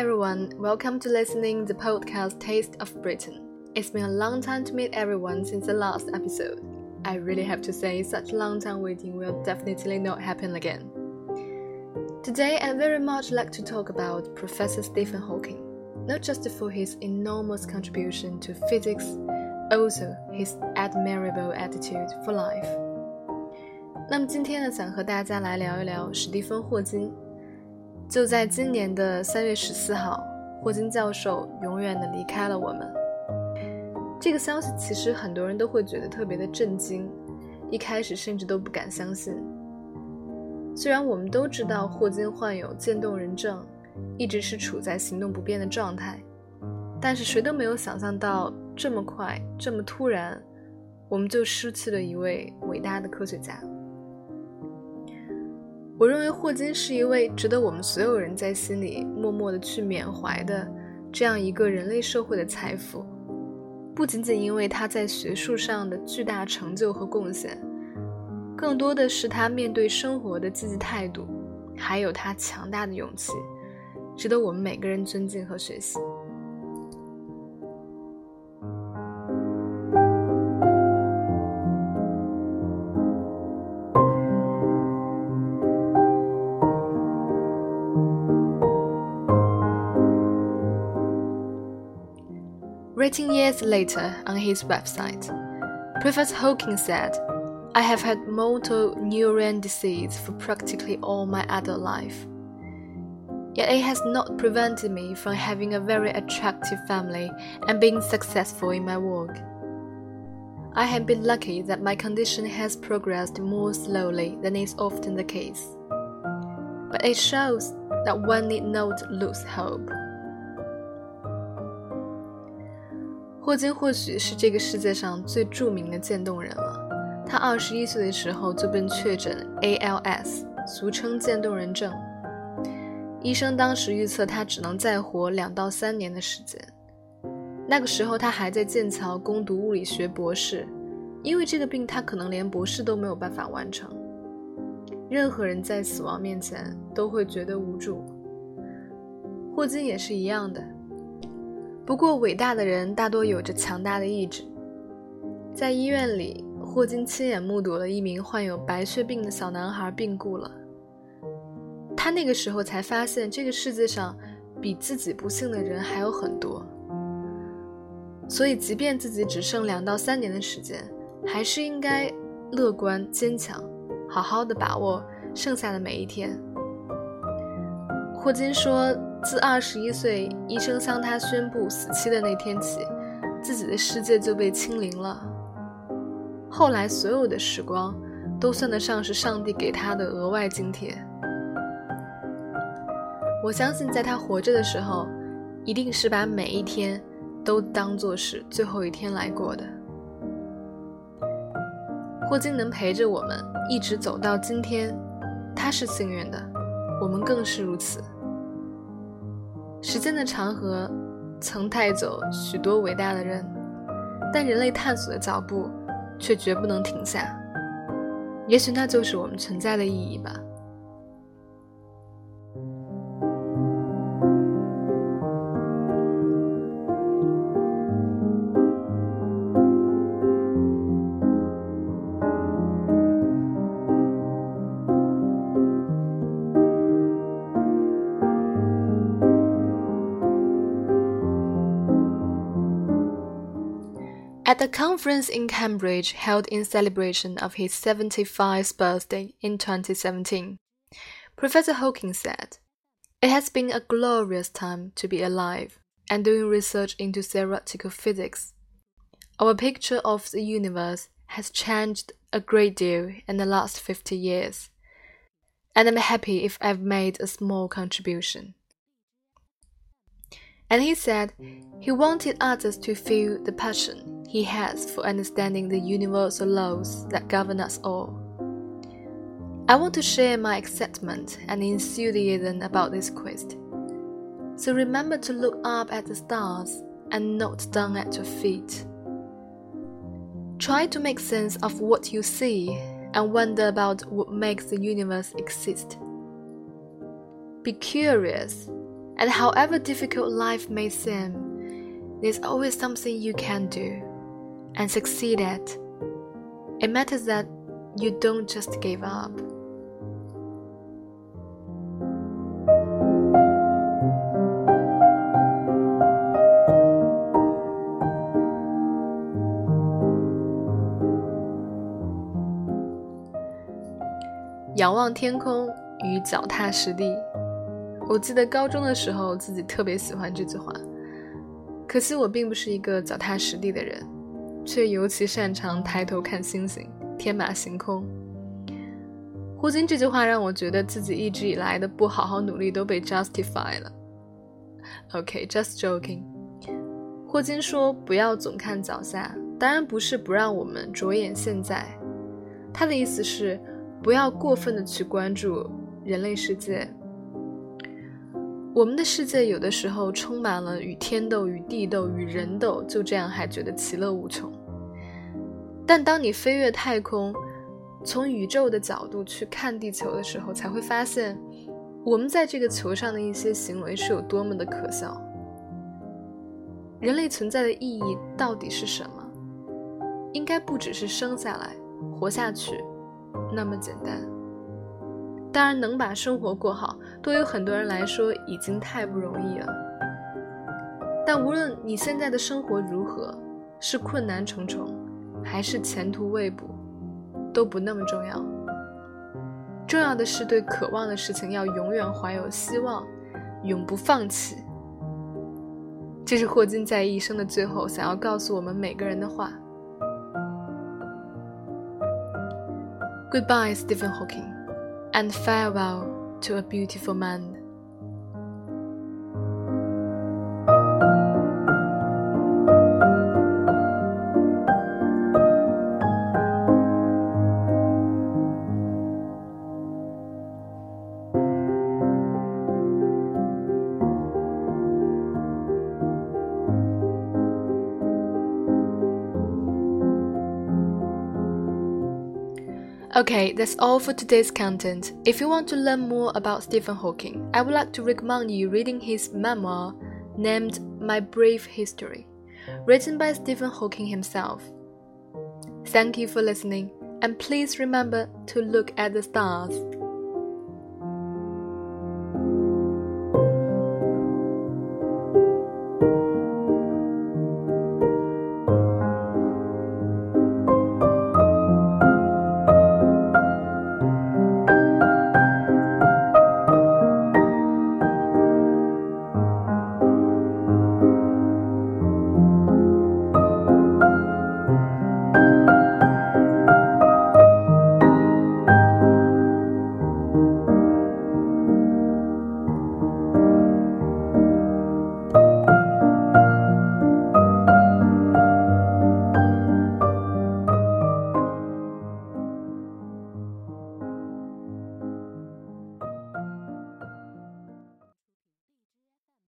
everyone, welcome to listening the podcast Taste of Britain. It's been a long time to meet everyone since the last episode. I really have to say, such long time waiting will definitely not happen again. Today, I very much like to talk about Professor Stephen Hawking, not just for his enormous contribution to physics, also his admirable attitude for life. 那么今天呢，想和大家来聊一聊史蒂芬·霍金。 就在今年的三月十四号，霍金教授永远的离开了我们。这个消息其实很多人都会觉得特别的震惊，一开始甚至都不敢相信。虽然我们都知道霍金患有渐冻人症，一直是处在行动不便的状态，但是谁都没有想象到这么快、这么突然，我们就失去了一位伟大的科学家。我认为霍金是一位值得我们所有人在心里默默的去缅怀的这样一个人类社会的财富，不仅仅因为他在学术上的巨大成就和贡献，更多的是他面对生活的积极态度，还有他强大的勇气，值得我们每个人尊敬和学习。Written years later on his website, Professor Hawking said, I have had motor neuron disease for practically all my adult life. Yet it has not prevented me from having a very attractive family and being successful in my work. I have been lucky that my condition has progressed more slowly than is often the case. But it shows that one need not lose hope. 霍金或许是这个世界上最著名的渐冻人了。他二十一岁的时候就被确诊 ALS，俗称渐冻人症。医生当时预测他只能再活两到三年的时间。那个时候他还在剑桥攻读物理学博士，因为这个病他可能连博士都没有办法完成。任何人在死亡面前都会觉得无助，霍金也是一样的。不过，伟大的人大多有着强大的意志。在医院里，霍金亲眼目睹了一名患有白血病的小男孩病故了。他那个时候才发现，这个世界上比自己不幸的人还有很多。所以，即便自己只剩两到三年的时间，还是应该乐观坚强，好好的把握剩下的每一天。霍金说。自二十一岁，医生向他宣布死期的那天起，自己的世界就被清零了。后来，所有的时光都算得上是上帝给他的额外津贴。我相信，在他活着的时候，一定是把每一天都当作是最后一天来过的。霍金能陪着我们一直走到今天，他是幸运的，我们更是如此。时间的长河曾带走许多伟大的人，但人类探索的脚步却绝不能停下。也许那就是我们存在的意义吧。At a conference in Cambridge held in celebration of his 75th birthday in 2017, Professor Hawking said, It has been a glorious time to be alive and doing research into theoretical physics. Our picture of the universe has changed a great deal in the last 50 years, and I'm happy if I've made a small contribution. And he said he wanted others to feel the passion he has for understanding the universal laws that govern us all. I want to share my excitement and enthusiasm about this quest. So remember to look up at the stars and not down at your feet. Try to make sense of what you see and wonder about what makes the universe exist. Be curious And however difficult life may seem, there's always something you can do and succeed at. It matters that you don't just give up. 仰望天空与脚踏实地。 我记得高中的时候，自己特别喜欢这句话。可惜我并不是一个脚踏实地的人，却尤其擅长抬头看星星，天马行空。霍金这句话让我觉得自己一直以来的不好好努力都被 justify 了。OK，just joking。霍金说不要总看脚下，当然不是不让我们着眼现在，他的意思是。不要过分的去关注人类世界。我们的世界有的时候充满了与天斗、与地斗、与人斗，就这样还觉得其乐无穷。但当你飞越太空，从宇宙的角度去看地球的时候，才会发现，我们在这个球上的一些行为是有多么的可笑。人类存在的意义到底是什么？应该不只是生下来、活下去。那么简单。当然，能把生活过好，对于很多人来说已经太不容易了。但无论你现在的生活如何，是困难重重，还是前途未卜，都不那么重要。重要的是对渴望的事情要永远怀有希望，永不放弃。这是霍金在一生的最后想要告诉我们每个人的话。Goodbye, Stephen Hawking, and farewell to a beautiful man. Okay, that's all for today's content. If you want to learn more about Stephen Hawking, I would like to recommend you reading his memoir named My Brief History, written by Stephen Hawking himself. Thank you for listening, and please remember to look at the stars.